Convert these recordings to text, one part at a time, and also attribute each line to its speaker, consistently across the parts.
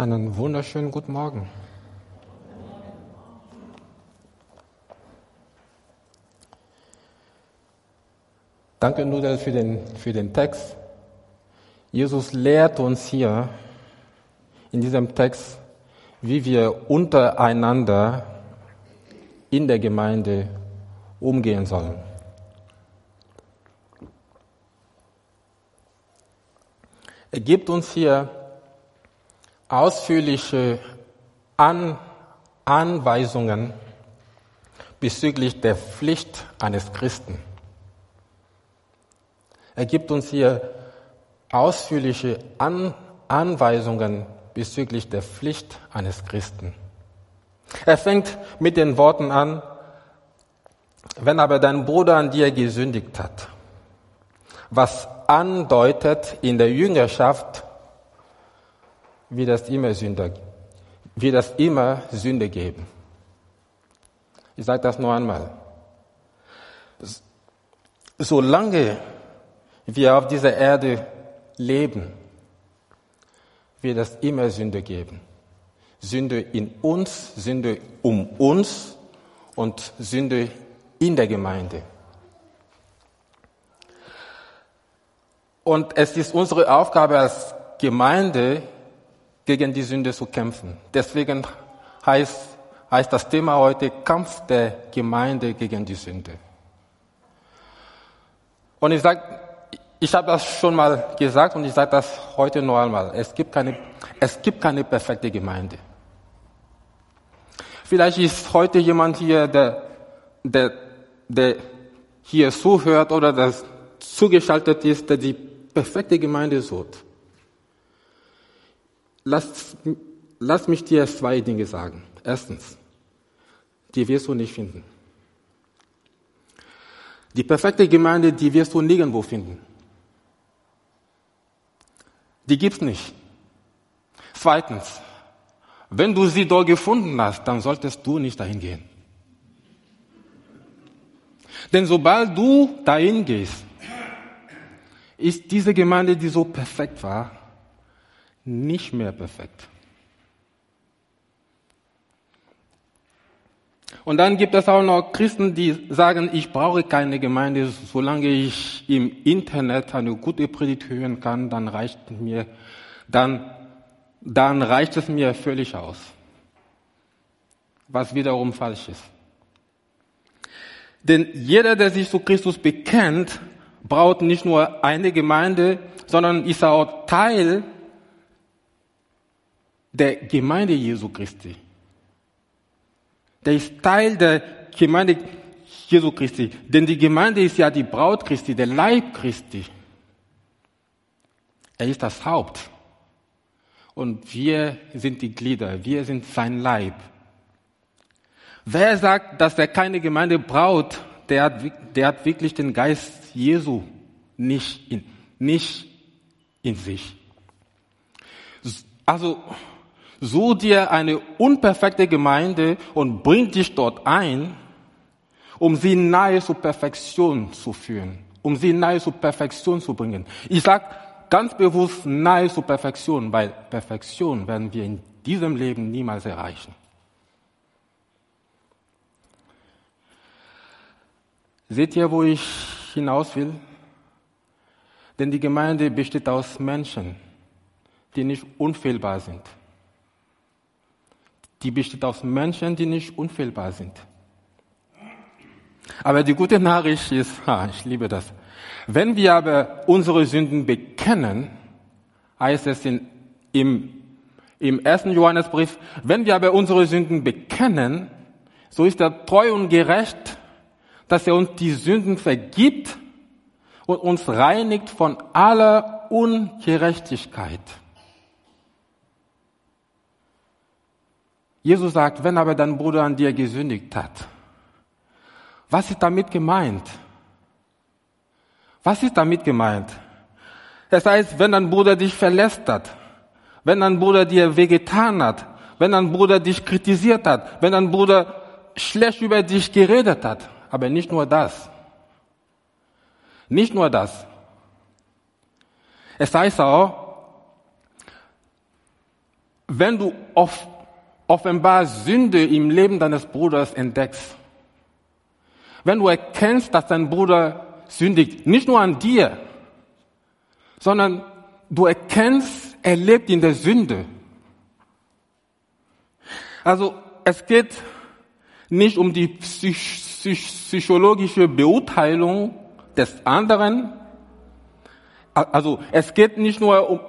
Speaker 1: Einen wunderschönen guten Morgen. Danke, Nudel, für den, für den Text. Jesus lehrt uns hier in diesem Text, wie wir untereinander in der Gemeinde umgehen sollen. Er gibt uns hier ausführliche An Anweisungen bezüglich der Pflicht eines Christen. Er gibt uns hier ausführliche An Anweisungen bezüglich der Pflicht eines Christen. Er fängt mit den Worten an, wenn aber dein Bruder an dir gesündigt hat, was andeutet in der Jüngerschaft, wie das immer Sünde, wie das immer Sünde geben. Ich sage das nur einmal. Solange wir auf dieser Erde leben, wird es immer Sünde geben. Sünde in uns, Sünde um uns und Sünde in der Gemeinde. Und es ist unsere Aufgabe als Gemeinde, gegen die Sünde zu kämpfen. Deswegen heißt, heißt das Thema heute Kampf der Gemeinde gegen die Sünde. Und ich sage, ich habe das schon mal gesagt und ich sage das heute noch einmal. Es gibt keine, es gibt keine perfekte Gemeinde. Vielleicht ist heute jemand hier, der, der, der hier zuhört oder das zugeschaltet ist, der die perfekte Gemeinde sucht. Lass, lass mich dir zwei Dinge sagen. Erstens, die wirst du nicht finden. Die perfekte Gemeinde, die wirst du nirgendwo finden. Die gibt's nicht. Zweitens, wenn du sie dort gefunden hast, dann solltest du nicht dahin gehen. Denn sobald du dahin gehst, ist diese Gemeinde, die so perfekt war, nicht mehr perfekt. Und dann gibt es auch noch Christen, die sagen, ich brauche keine Gemeinde, solange ich im Internet eine gute Predigt hören kann, dann reicht mir, dann, dann reicht es mir völlig aus. Was wiederum falsch ist. Denn jeder, der sich zu Christus bekennt, braucht nicht nur eine Gemeinde, sondern ist auch Teil der Gemeinde Jesu Christi. Der ist Teil der Gemeinde Jesu Christi. Denn die Gemeinde ist ja die Braut Christi, der Leib Christi. Er ist das Haupt. Und wir sind die Glieder, wir sind sein Leib. Wer sagt, dass er keine Gemeinde braucht, der hat, der hat wirklich den Geist Jesu nicht in, nicht in sich. Also, such dir eine unperfekte Gemeinde und bring dich dort ein, um sie nahe zur Perfektion zu führen, um sie nahe zur Perfektion zu bringen. Ich sag ganz bewusst nahe zur Perfektion, weil Perfektion werden wir in diesem Leben niemals erreichen. Seht ihr, wo ich hinaus will? Denn die Gemeinde besteht aus Menschen, die nicht unfehlbar sind die besteht aus Menschen, die nicht unfehlbar sind. Aber die gute Nachricht ist, ha, ich liebe das. Wenn wir aber unsere Sünden bekennen, heißt es in, im, im ersten Johannesbrief, wenn wir aber unsere Sünden bekennen, so ist er treu und gerecht, dass er uns die Sünden vergibt und uns reinigt von aller Ungerechtigkeit. Jesus sagt, wenn aber dein Bruder an dir gesündigt hat, was ist damit gemeint? Was ist damit gemeint? Das heißt, wenn dein Bruder dich verlässt hat, wenn dein Bruder dir wehgetan hat, wenn dein Bruder dich kritisiert hat, wenn dein Bruder schlecht über dich geredet hat, aber nicht nur das. Nicht nur das. Es heißt auch, wenn du off, offenbar Sünde im Leben deines Bruders entdeckst, wenn du erkennst, dass dein Bruder sündigt, nicht nur an dir, sondern du erkennst, er lebt in der Sünde. Also es geht nicht um die psych psychologische Beurteilung des anderen. Also es geht nicht nur um,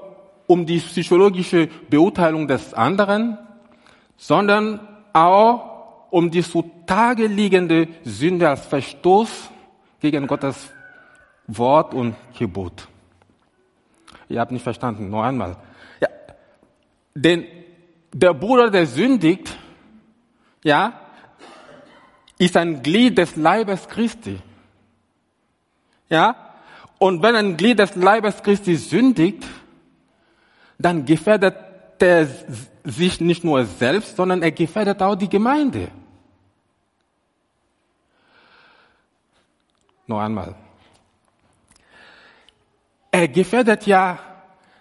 Speaker 1: um die psychologische Beurteilung des anderen, sondern auch um die zutage liegende Sünde als Verstoß gegen Gottes Wort und Gebot. Ihr habt nicht verstanden, noch einmal. Ja, denn der Bruder, der sündigt, ja, ist ein Glied des Leibes Christi. Ja? Und wenn ein Glied des Leibes Christi sündigt, dann gefährdet er sich nicht nur selbst, sondern er gefährdet auch die Gemeinde. Noch einmal. Er gefährdet ja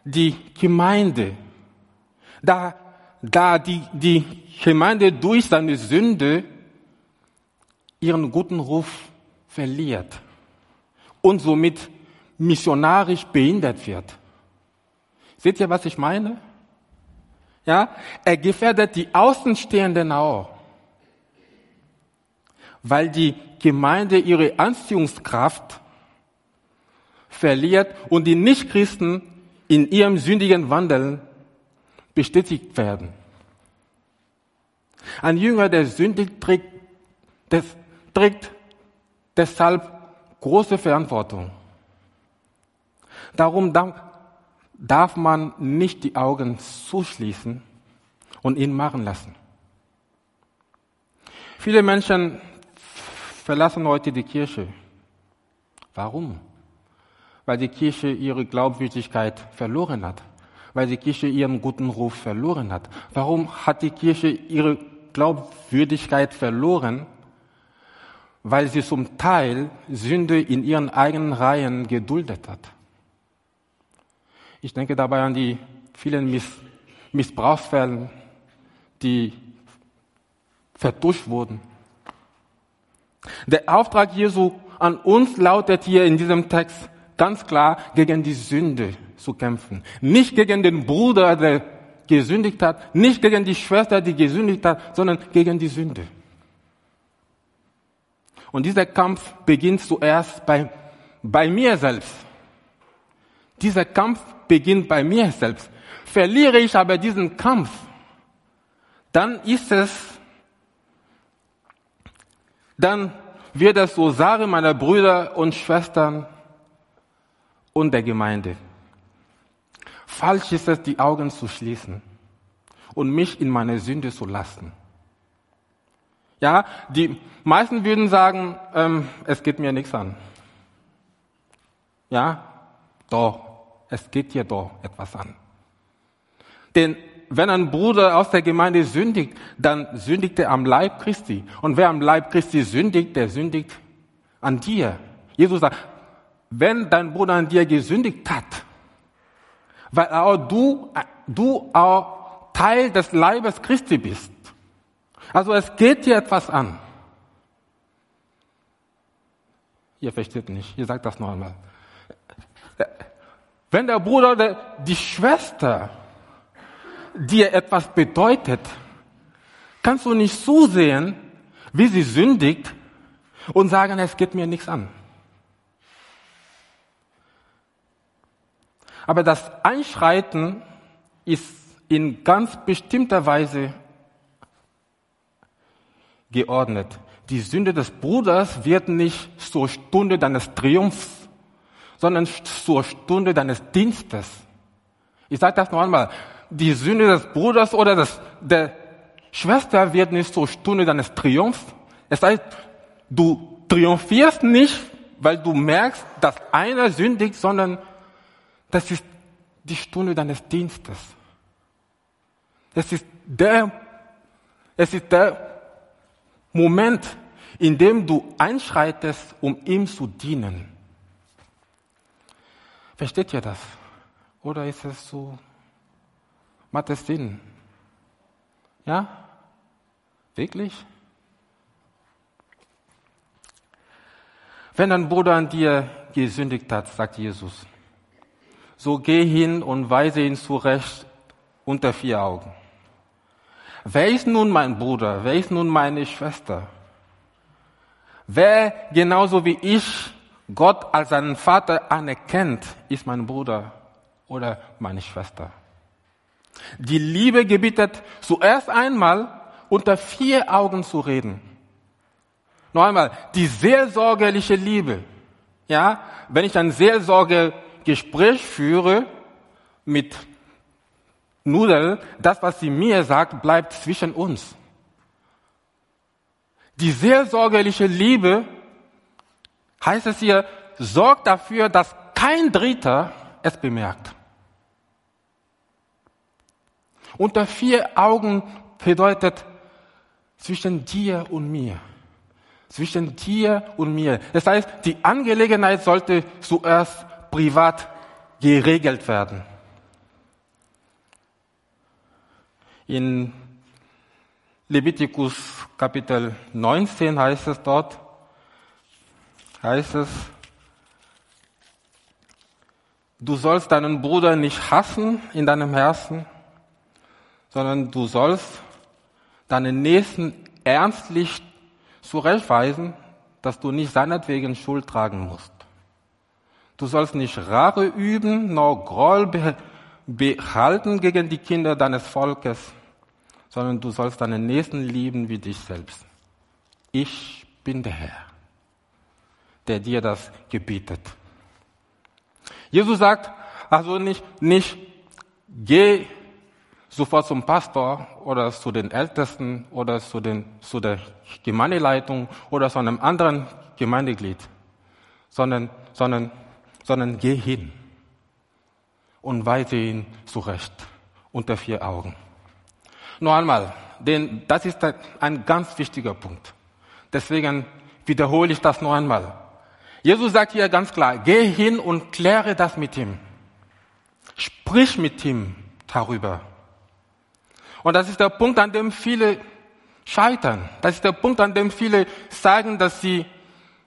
Speaker 1: die Gemeinde. Da, da die, die Gemeinde durch seine Sünde ihren guten Ruf verliert und somit missionarisch behindert wird. Seht ihr, was ich meine? Ja, er gefährdet die Außenstehenden auch, weil die Gemeinde ihre Anziehungskraft verliert und die Nichtchristen in ihrem sündigen Wandel bestätigt werden. Ein Jünger, der sündigt, trägt, das, trägt deshalb große Verantwortung. Darum darf man nicht die Augen zuschließen und ihn machen lassen. Viele Menschen verlassen heute die Kirche. Warum? Weil die Kirche ihre Glaubwürdigkeit verloren hat. Weil die Kirche ihren guten Ruf verloren hat. Warum hat die Kirche ihre Glaubwürdigkeit verloren? weil sie zum Teil Sünde in ihren eigenen Reihen geduldet hat. Ich denke dabei an die vielen Miss Missbrauchsfälle, die vertuscht wurden. Der Auftrag Jesu an uns lautet hier in diesem Text ganz klar, gegen die Sünde zu kämpfen. Nicht gegen den Bruder, der gesündigt hat, nicht gegen die Schwester, die gesündigt hat, sondern gegen die Sünde. Und dieser Kampf beginnt zuerst bei, bei mir selbst. Dieser Kampf beginnt bei mir selbst. Verliere ich aber diesen Kampf, dann ist es, dann wird es so Sache meiner Brüder und Schwestern und der Gemeinde. Falsch ist es, die Augen zu schließen und mich in meine Sünde zu lassen. Ja, die meisten würden sagen, ähm, es geht mir nichts an. Ja, doch, es geht dir doch etwas an. Denn wenn ein Bruder aus der Gemeinde sündigt, dann sündigt er am Leib Christi. Und wer am Leib Christi sündigt, der sündigt an dir. Jesus sagt, wenn dein Bruder an dir gesündigt hat, weil auch du, du auch Teil des Leibes Christi bist, also es geht dir etwas an. Ihr versteht nicht. Ihr sagt das noch einmal. Wenn der Bruder oder die Schwester dir etwas bedeutet, kannst du nicht zusehen, wie sie sündigt und sagen, es geht mir nichts an. Aber das Einschreiten ist in ganz bestimmter Weise geordnet. Die Sünde des Bruders wird nicht zur Stunde deines Triumphs, sondern zur Stunde deines Dienstes. Ich sage das noch einmal. Die Sünde des Bruders oder des, der Schwester wird nicht zur Stunde deines Triumphs. Es heißt, du triumphierst nicht, weil du merkst, dass einer sündigt, sondern das ist die Stunde deines Dienstes. Es ist der, es ist der Moment, in dem du einschreitest, um ihm zu dienen. Versteht ihr das? Oder ist es so, macht es Sinn? Ja? Wirklich? Wenn ein Bruder an dir gesündigt hat, sagt Jesus, so geh hin und weise ihn zurecht unter vier Augen. Wer ist nun mein Bruder? Wer ist nun meine Schwester? Wer genauso wie ich Gott als seinen Vater anerkennt, ist mein Bruder oder meine Schwester. Die Liebe gebietet zuerst einmal unter vier Augen zu reden. Noch einmal, die seelsorgerliche Liebe. Ja, wenn ich ein Seelsorgegespräch führe mit Nudel, das, was sie mir sagt, bleibt zwischen uns. Die seelsorgerliche Liebe heißt es hier, sorgt dafür, dass kein Dritter es bemerkt. Unter vier Augen bedeutet zwischen dir und mir. Zwischen dir und mir. Das heißt, die Angelegenheit sollte zuerst privat geregelt werden. In Leviticus Kapitel 19 heißt es dort, heißt es, du sollst deinen Bruder nicht hassen in deinem Herzen, sondern du sollst deinen Nächsten ernstlich zurechtweisen, dass du nicht seinetwegen Schuld tragen musst. Du sollst nicht Rache üben, noch Groll behalten gegen die Kinder deines Volkes, sondern du sollst deinen Nächsten lieben wie dich selbst. Ich bin der Herr, der dir das gebietet. Jesus sagt also nicht, nicht, geh sofort zum Pastor oder zu den Ältesten oder zu, den, zu der Gemeindeleitung oder zu einem anderen Gemeindeglied, sondern, sondern, sondern geh hin und weise ihn zurecht unter vier Augen. Noch einmal, denn das ist ein ganz wichtiger Punkt. Deswegen wiederhole ich das noch einmal. Jesus sagt hier ganz klar, geh hin und kläre das mit ihm. Sprich mit ihm darüber. Und das ist der Punkt, an dem viele scheitern. Das ist der Punkt, an dem viele sagen, dass sie,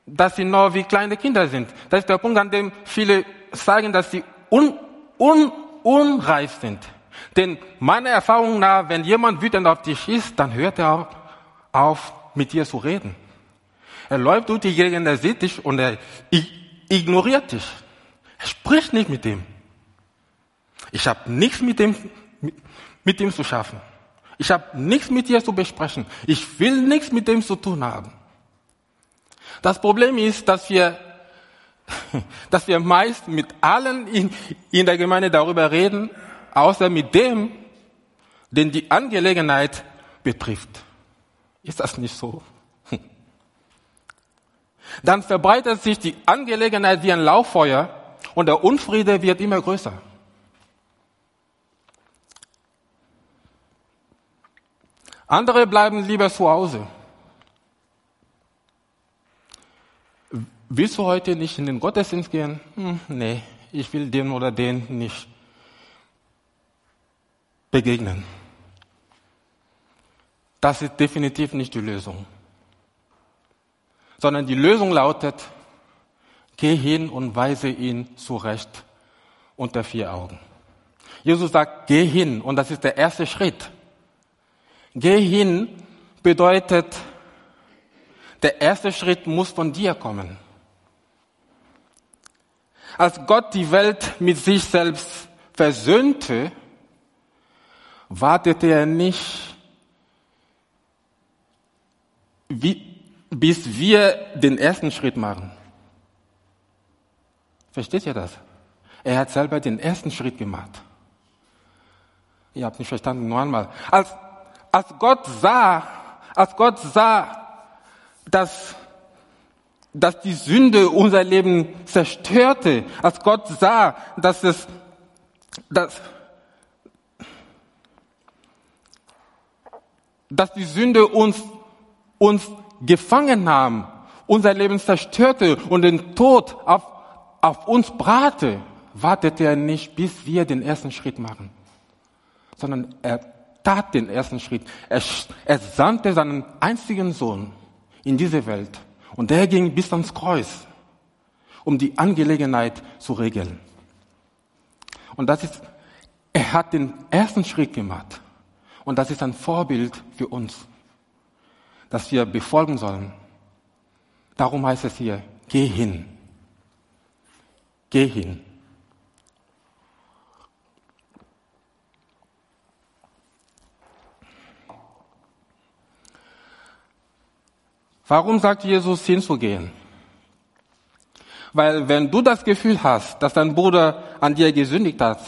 Speaker 1: dass sie noch wie kleine Kinder sind. Das ist der Punkt, an dem viele sagen, dass sie un, un, unreif sind. Denn meiner Erfahrung nach, wenn jemand wütend auf dich ist, dann hört er auf, mit dir zu reden. Er läuft durch die Gegend, er sieht dich und er ignoriert dich. Er spricht nicht mit ihm. Ich habe nichts mit dem, mit ihm zu schaffen. Ich habe nichts mit dir zu besprechen. Ich will nichts mit dem zu tun haben. Das Problem ist, dass wir, dass wir meist mit allen in, in der Gemeinde darüber reden, außer mit dem, den die Angelegenheit betrifft. Ist das nicht so? Dann verbreitet sich die Angelegenheit wie ein Lauffeuer und der Unfriede wird immer größer. Andere bleiben lieber zu Hause. Willst du heute nicht in den Gottesdienst gehen? Hm, nee, ich will dem oder den nicht begegnen. Das ist definitiv nicht die Lösung. Sondern die Lösung lautet, geh hin und weise ihn zurecht unter vier Augen. Jesus sagt, geh hin und das ist der erste Schritt. Geh hin bedeutet, der erste Schritt muss von dir kommen. Als Gott die Welt mit sich selbst versöhnte, wartete er nicht, wie, bis wir den ersten Schritt machen. Versteht ihr das? Er hat selber den ersten Schritt gemacht. Ihr habt nicht verstanden, nur einmal. Als als Gott sah, als Gott sah, dass, dass die Sünde unser Leben zerstörte, als Gott sah, dass es, dass, dass die Sünde uns, uns gefangen haben, unser Leben zerstörte und den Tod auf, auf uns brate, wartete er nicht, bis wir den ersten Schritt machen, sondern er tat den ersten Schritt. Er, er sandte seinen einzigen Sohn in diese Welt. Und der ging bis ans Kreuz, um die Angelegenheit zu regeln. Und das ist, er hat den ersten Schritt gemacht. Und das ist ein Vorbild für uns, das wir befolgen sollen. Darum heißt es hier, geh hin. Geh hin. Warum sagt Jesus hinzugehen? Weil wenn du das Gefühl hast, dass dein Bruder an dir gesündigt hat,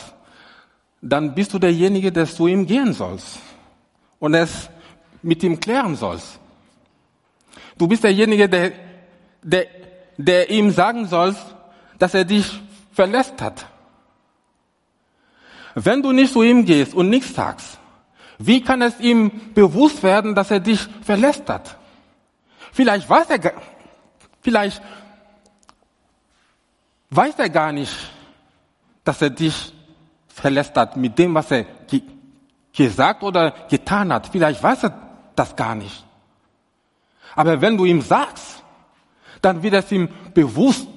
Speaker 1: dann bist du derjenige, der zu ihm gehen sollst und es mit ihm klären sollst. Du bist derjenige, der, der, der ihm sagen sollst, dass er dich verlässt hat. Wenn du nicht zu ihm gehst und nichts sagst, wie kann es ihm bewusst werden, dass er dich verlässt hat? Vielleicht weiß er, vielleicht weiß er gar nicht, dass er dich verlässt hat mit dem, was er gesagt oder getan hat. Vielleicht weiß er das gar nicht. Aber wenn du ihm sagst, dann wird es ihm bewusst.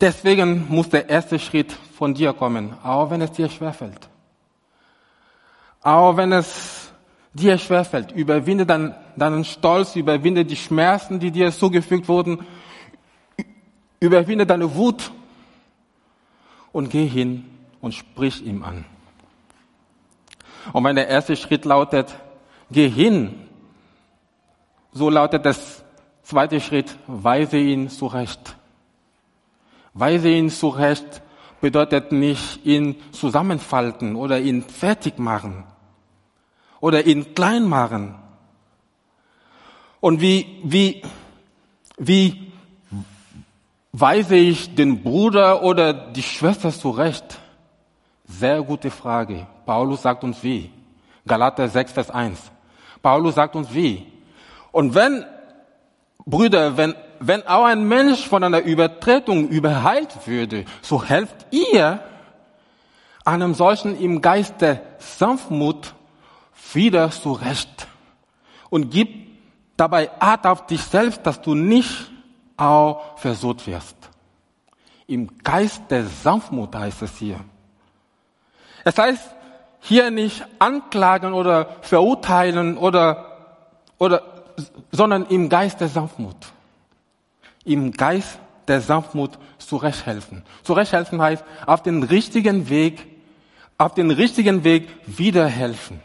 Speaker 1: Deswegen muss der erste Schritt von dir kommen, auch wenn es dir schwerfällt. Auch wenn es dir schwerfällt, überwinde dann deinen Stolz, überwinde die Schmerzen, die dir zugefügt wurden, überwinde deine Wut und geh hin und sprich ihm an. Und wenn der erste Schritt lautet, geh hin, so lautet das zweite Schritt, weise ihn zurecht. Weise ihn zurecht bedeutet nicht ihn zusammenfalten oder ihn fertig machen oder ihn klein machen. Und wie, wie, wie weise ich den Bruder oder die Schwester zurecht? Sehr gute Frage. Paulus sagt uns wie. Galater 6, Vers 1. Paulus sagt uns wie. Und wenn, Brüder, wenn wenn auch ein Mensch von einer Übertretung überheilt würde, so helft ihr einem solchen im Geiste Sanftmut wieder zurecht und gib dabei Art auf dich selbst, dass du nicht auch versucht wirst. Im Geist der Sanftmut heißt es hier. Es heißt hier nicht anklagen oder verurteilen oder, oder, sondern im Geist der Sanftmut im Geist der Sanftmut zurechthelfen. Zurechthelfen heißt auf den richtigen Weg, auf den richtigen Weg wiederhelfen.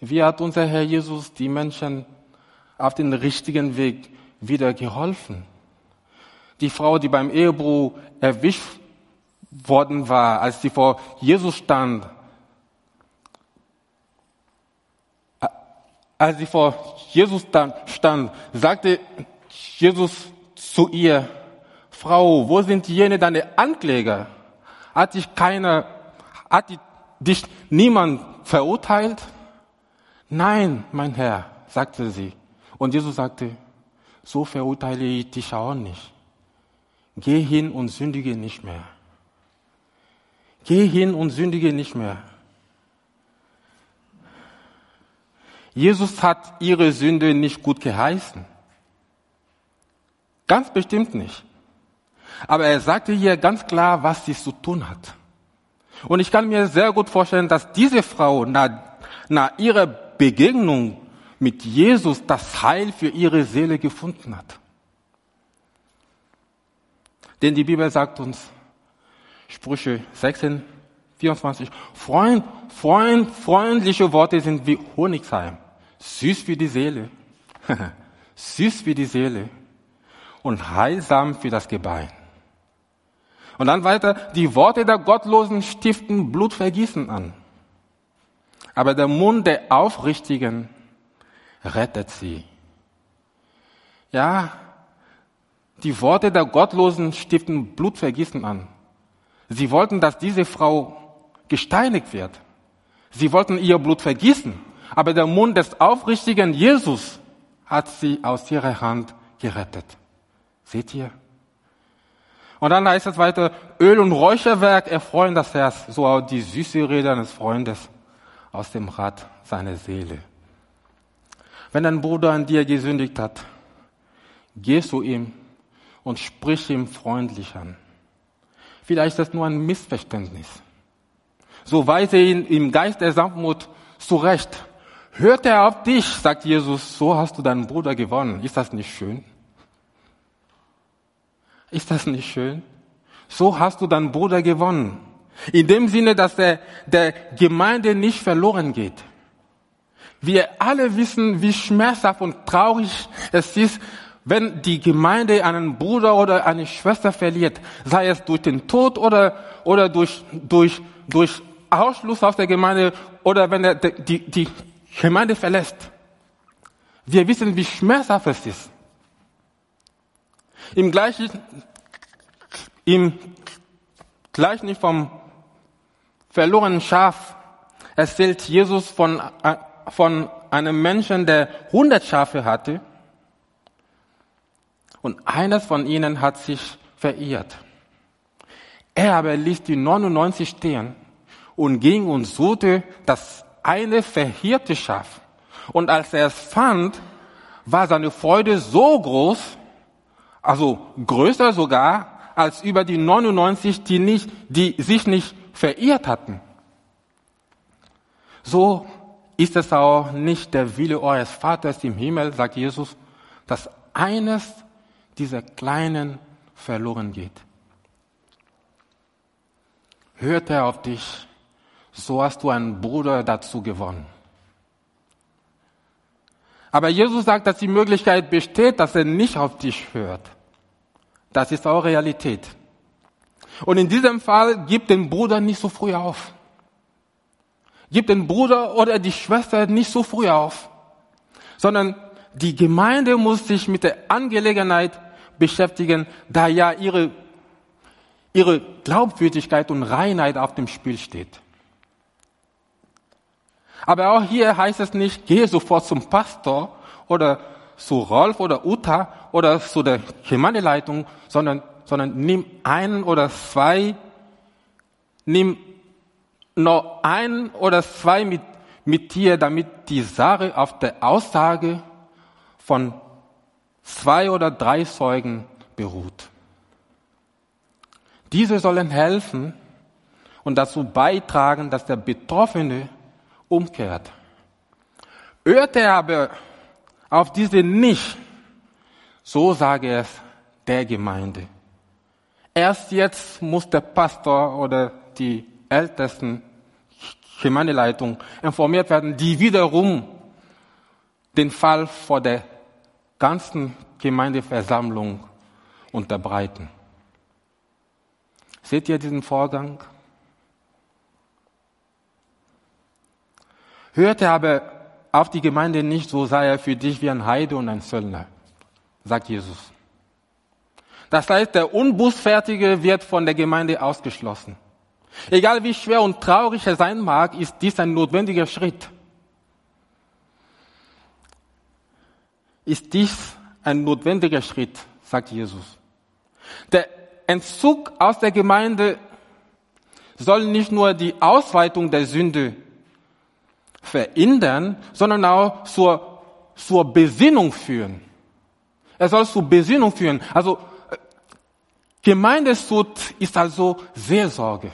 Speaker 1: Wie hat unser Herr Jesus die Menschen auf den richtigen Weg wieder geholfen? Die Frau, die beim Ehebruch erwischt worden war, als sie vor Jesus stand, als sie vor Jesus stand, sagte Jesus zu ihr, Frau, wo sind jene deine Ankläger? Hat dich keiner, hat dich niemand verurteilt? Nein, mein Herr, sagte sie. Und Jesus sagte, so verurteile ich dich auch nicht. Geh hin und sündige nicht mehr. Geh hin und sündige nicht mehr. Jesus hat ihre Sünde nicht gut geheißen. Ganz bestimmt nicht. Aber er sagte hier ganz klar, was sie zu tun hat. Und ich kann mir sehr gut vorstellen, dass diese Frau nach, nach ihrer Begegnung mit Jesus das Heil für ihre Seele gefunden hat. Denn die Bibel sagt uns, Sprüche 16, 24, Freund, Freund, freundliche Worte sind wie Honigseim, süß wie die Seele, süß wie die Seele und heilsam für das Gebein. Und dann weiter, die Worte der Gottlosen stiften Blutvergießen an. Aber der Mund der Aufrichtigen rettet sie. Ja, die Worte der Gottlosen stiften Blutvergießen an. Sie wollten, dass diese Frau gesteinigt wird. Sie wollten ihr Blut vergießen. Aber der Mund des aufrichtigen Jesus hat sie aus ihrer Hand gerettet. Seht ihr? Und dann heißt es weiter, Öl und Räucherwerk erfreuen das Herz, so auch die süße Rede eines Freundes aus dem Rat seiner Seele. Wenn dein Bruder an dir gesündigt hat, geh zu ihm und sprich ihm freundlich an. Vielleicht ist das nur ein Missverständnis. So weise ihn im Geist der Sanftmut zurecht. Hört er auf dich, sagt Jesus, so hast du deinen Bruder gewonnen. Ist das nicht schön? Ist das nicht schön? So hast du deinen Bruder gewonnen. In dem Sinne, dass der, der Gemeinde nicht verloren geht. Wir alle wissen, wie schmerzhaft und traurig es ist, wenn die Gemeinde einen Bruder oder eine Schwester verliert, sei es durch den Tod oder, oder durch, durch, durch Ausschluss aus der Gemeinde oder wenn er die, die Gemeinde verlässt. Wir wissen, wie schmerzhaft es ist. Im gleichen, im Gleichnis vom verlorenen Schaf erzählt Jesus von, von einem Menschen, der 100 Schafe hatte und eines von ihnen hat sich verirrt. Er aber ließ die 99 stehen und ging und suchte das eine verhirrte Schaf. Und als er es fand, war seine Freude so groß, also größer sogar, als über die 99, die nicht, die sich nicht verirrt hatten. So ist es auch nicht der Wille eures Vaters im Himmel, sagt Jesus, dass eines dieser Kleinen verloren geht. Hört er auf dich, so hast du einen Bruder dazu gewonnen. Aber Jesus sagt, dass die Möglichkeit besteht, dass er nicht auf dich hört. Das ist auch Realität. Und in diesem Fall gib den Bruder nicht so früh auf. Gib den Bruder oder die Schwester nicht so früh auf, sondern die Gemeinde muss sich mit der Angelegenheit beschäftigen, da ja ihre, ihre Glaubwürdigkeit und Reinheit auf dem Spiel steht. Aber auch hier heißt es nicht, gehe sofort zum Pastor oder zu Rolf oder Uta oder zu der Gemeindeleitung, sondern, sondern nimm einen oder zwei, nimm noch ein oder zwei mit, mit dir, damit die Sache auf der Aussage von zwei oder drei Zeugen beruht. Diese sollen helfen und dazu beitragen, dass der Betroffene umkehrt. Hört er aber auf diese nicht, so sage es der Gemeinde. Erst jetzt muss der Pastor oder die ältesten Gemeindeleitung informiert werden, die wiederum den Fall vor der ganzen Gemeindeversammlung unterbreiten. Seht ihr diesen Vorgang? Hörte aber auf die Gemeinde nicht, so sei er für dich wie ein Heide und ein Söldner, sagt Jesus. Das heißt, der Unbußfertige wird von der Gemeinde ausgeschlossen. Egal wie schwer und traurig er sein mag, ist dies ein notwendiger Schritt. Ist dies ein notwendiger Schritt, sagt Jesus. Der Entzug aus der Gemeinde soll nicht nur die Ausweitung der Sünde verändern, sondern auch zur, zur Besinnung führen. Er soll zur Besinnung führen. Also Gemeindesud ist also Seelsorge.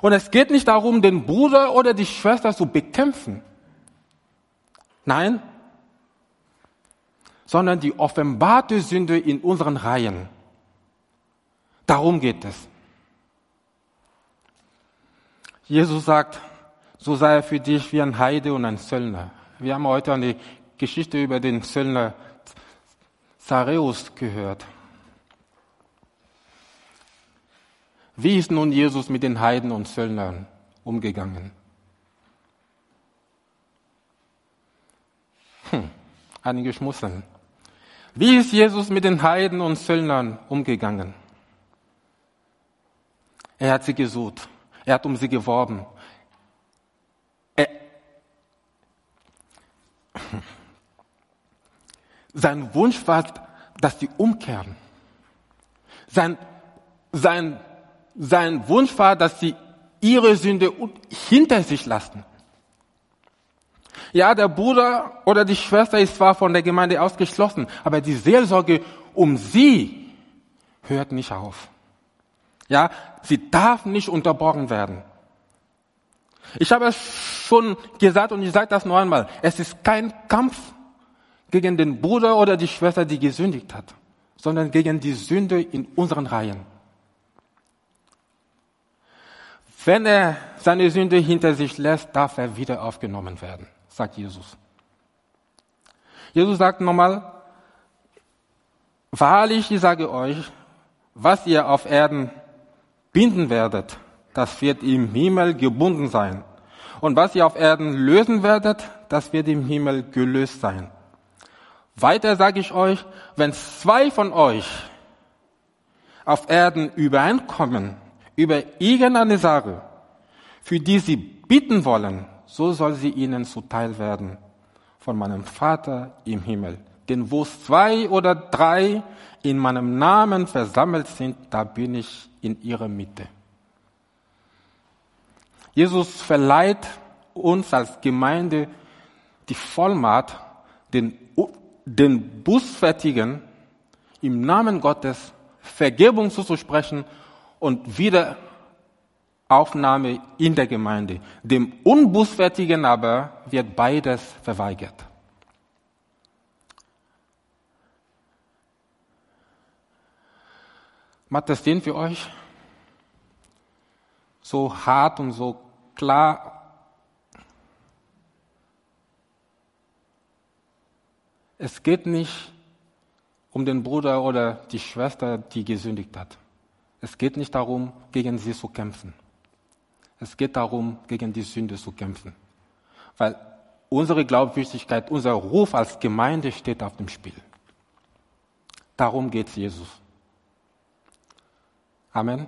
Speaker 1: Und es geht nicht darum, den Bruder oder die Schwester zu bekämpfen. Nein, sondern die offenbarte Sünde in unseren Reihen. Darum geht es. Jesus sagt, so sei er für dich wie ein Heide und ein Söldner. Wir haben heute eine Geschichte über den Söldner Zareus gehört. Wie ist nun Jesus mit den Heiden und Söldnern umgegangen? Hm, einige schmusseln. Wie ist Jesus mit den Heiden und Söldnern umgegangen? Er hat sie gesucht. Er hat um sie geworben. Er, sein Wunsch war, dass sie umkehren. Sein, sein, sein Wunsch war, dass sie ihre Sünde hinter sich lassen. Ja, der Bruder oder die Schwester ist zwar von der Gemeinde ausgeschlossen, aber die Seelsorge um sie hört nicht auf. Ja, sie darf nicht unterbrochen werden. Ich habe es schon gesagt und ich sage das noch einmal. Es ist kein Kampf gegen den Bruder oder die Schwester, die gesündigt hat, sondern gegen die Sünde in unseren Reihen. Wenn er seine Sünde hinter sich lässt, darf er wieder aufgenommen werden, sagt Jesus. Jesus sagt nochmal, wahrlich, ich sage euch, was ihr auf Erden binden werdet, das wird im Himmel gebunden sein. Und was ihr auf Erden lösen werdet, das wird im Himmel gelöst sein. Weiter sage ich euch, wenn zwei von euch auf Erden übereinkommen über irgendeine Sache, für die sie bitten wollen, so soll sie ihnen zuteil werden von meinem Vater im Himmel. Denn wo zwei oder drei in meinem Namen versammelt sind, da bin ich in ihrer Mitte. Jesus verleiht uns als Gemeinde die Vollmacht, den, den Bußfertigen im Namen Gottes Vergebung zuzusprechen und Wiederaufnahme in der Gemeinde. Dem Unbußfertigen aber wird beides verweigert. Macht das Sinn für euch? So hart und so klar. Es geht nicht um den Bruder oder die Schwester, die gesündigt hat. Es geht nicht darum, gegen sie zu kämpfen. Es geht darum, gegen die Sünde zu kämpfen. Weil unsere Glaubwürdigkeit, unser Ruf als Gemeinde steht auf dem Spiel. Darum geht es Jesus. Amen.